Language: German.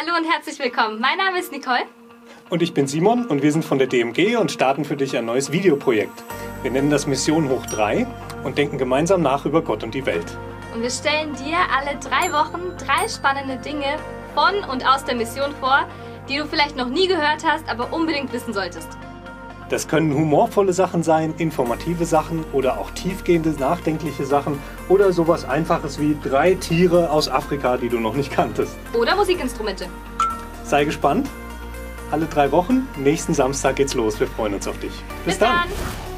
Hallo und herzlich willkommen. Mein Name ist Nicole. Und ich bin Simon und wir sind von der DMG und starten für dich ein neues Videoprojekt. Wir nennen das Mission Hoch 3 und denken gemeinsam nach über Gott und die Welt. Und wir stellen dir alle drei Wochen drei spannende Dinge von und aus der Mission vor, die du vielleicht noch nie gehört hast, aber unbedingt wissen solltest. Das können humorvolle Sachen sein, informative Sachen oder auch tiefgehende, nachdenkliche Sachen oder sowas Einfaches wie drei Tiere aus Afrika, die du noch nicht kanntest. Oder Musikinstrumente. Sei gespannt. Alle drei Wochen, nächsten Samstag geht's los. Wir freuen uns auf dich. Bis, Bis dann. dann.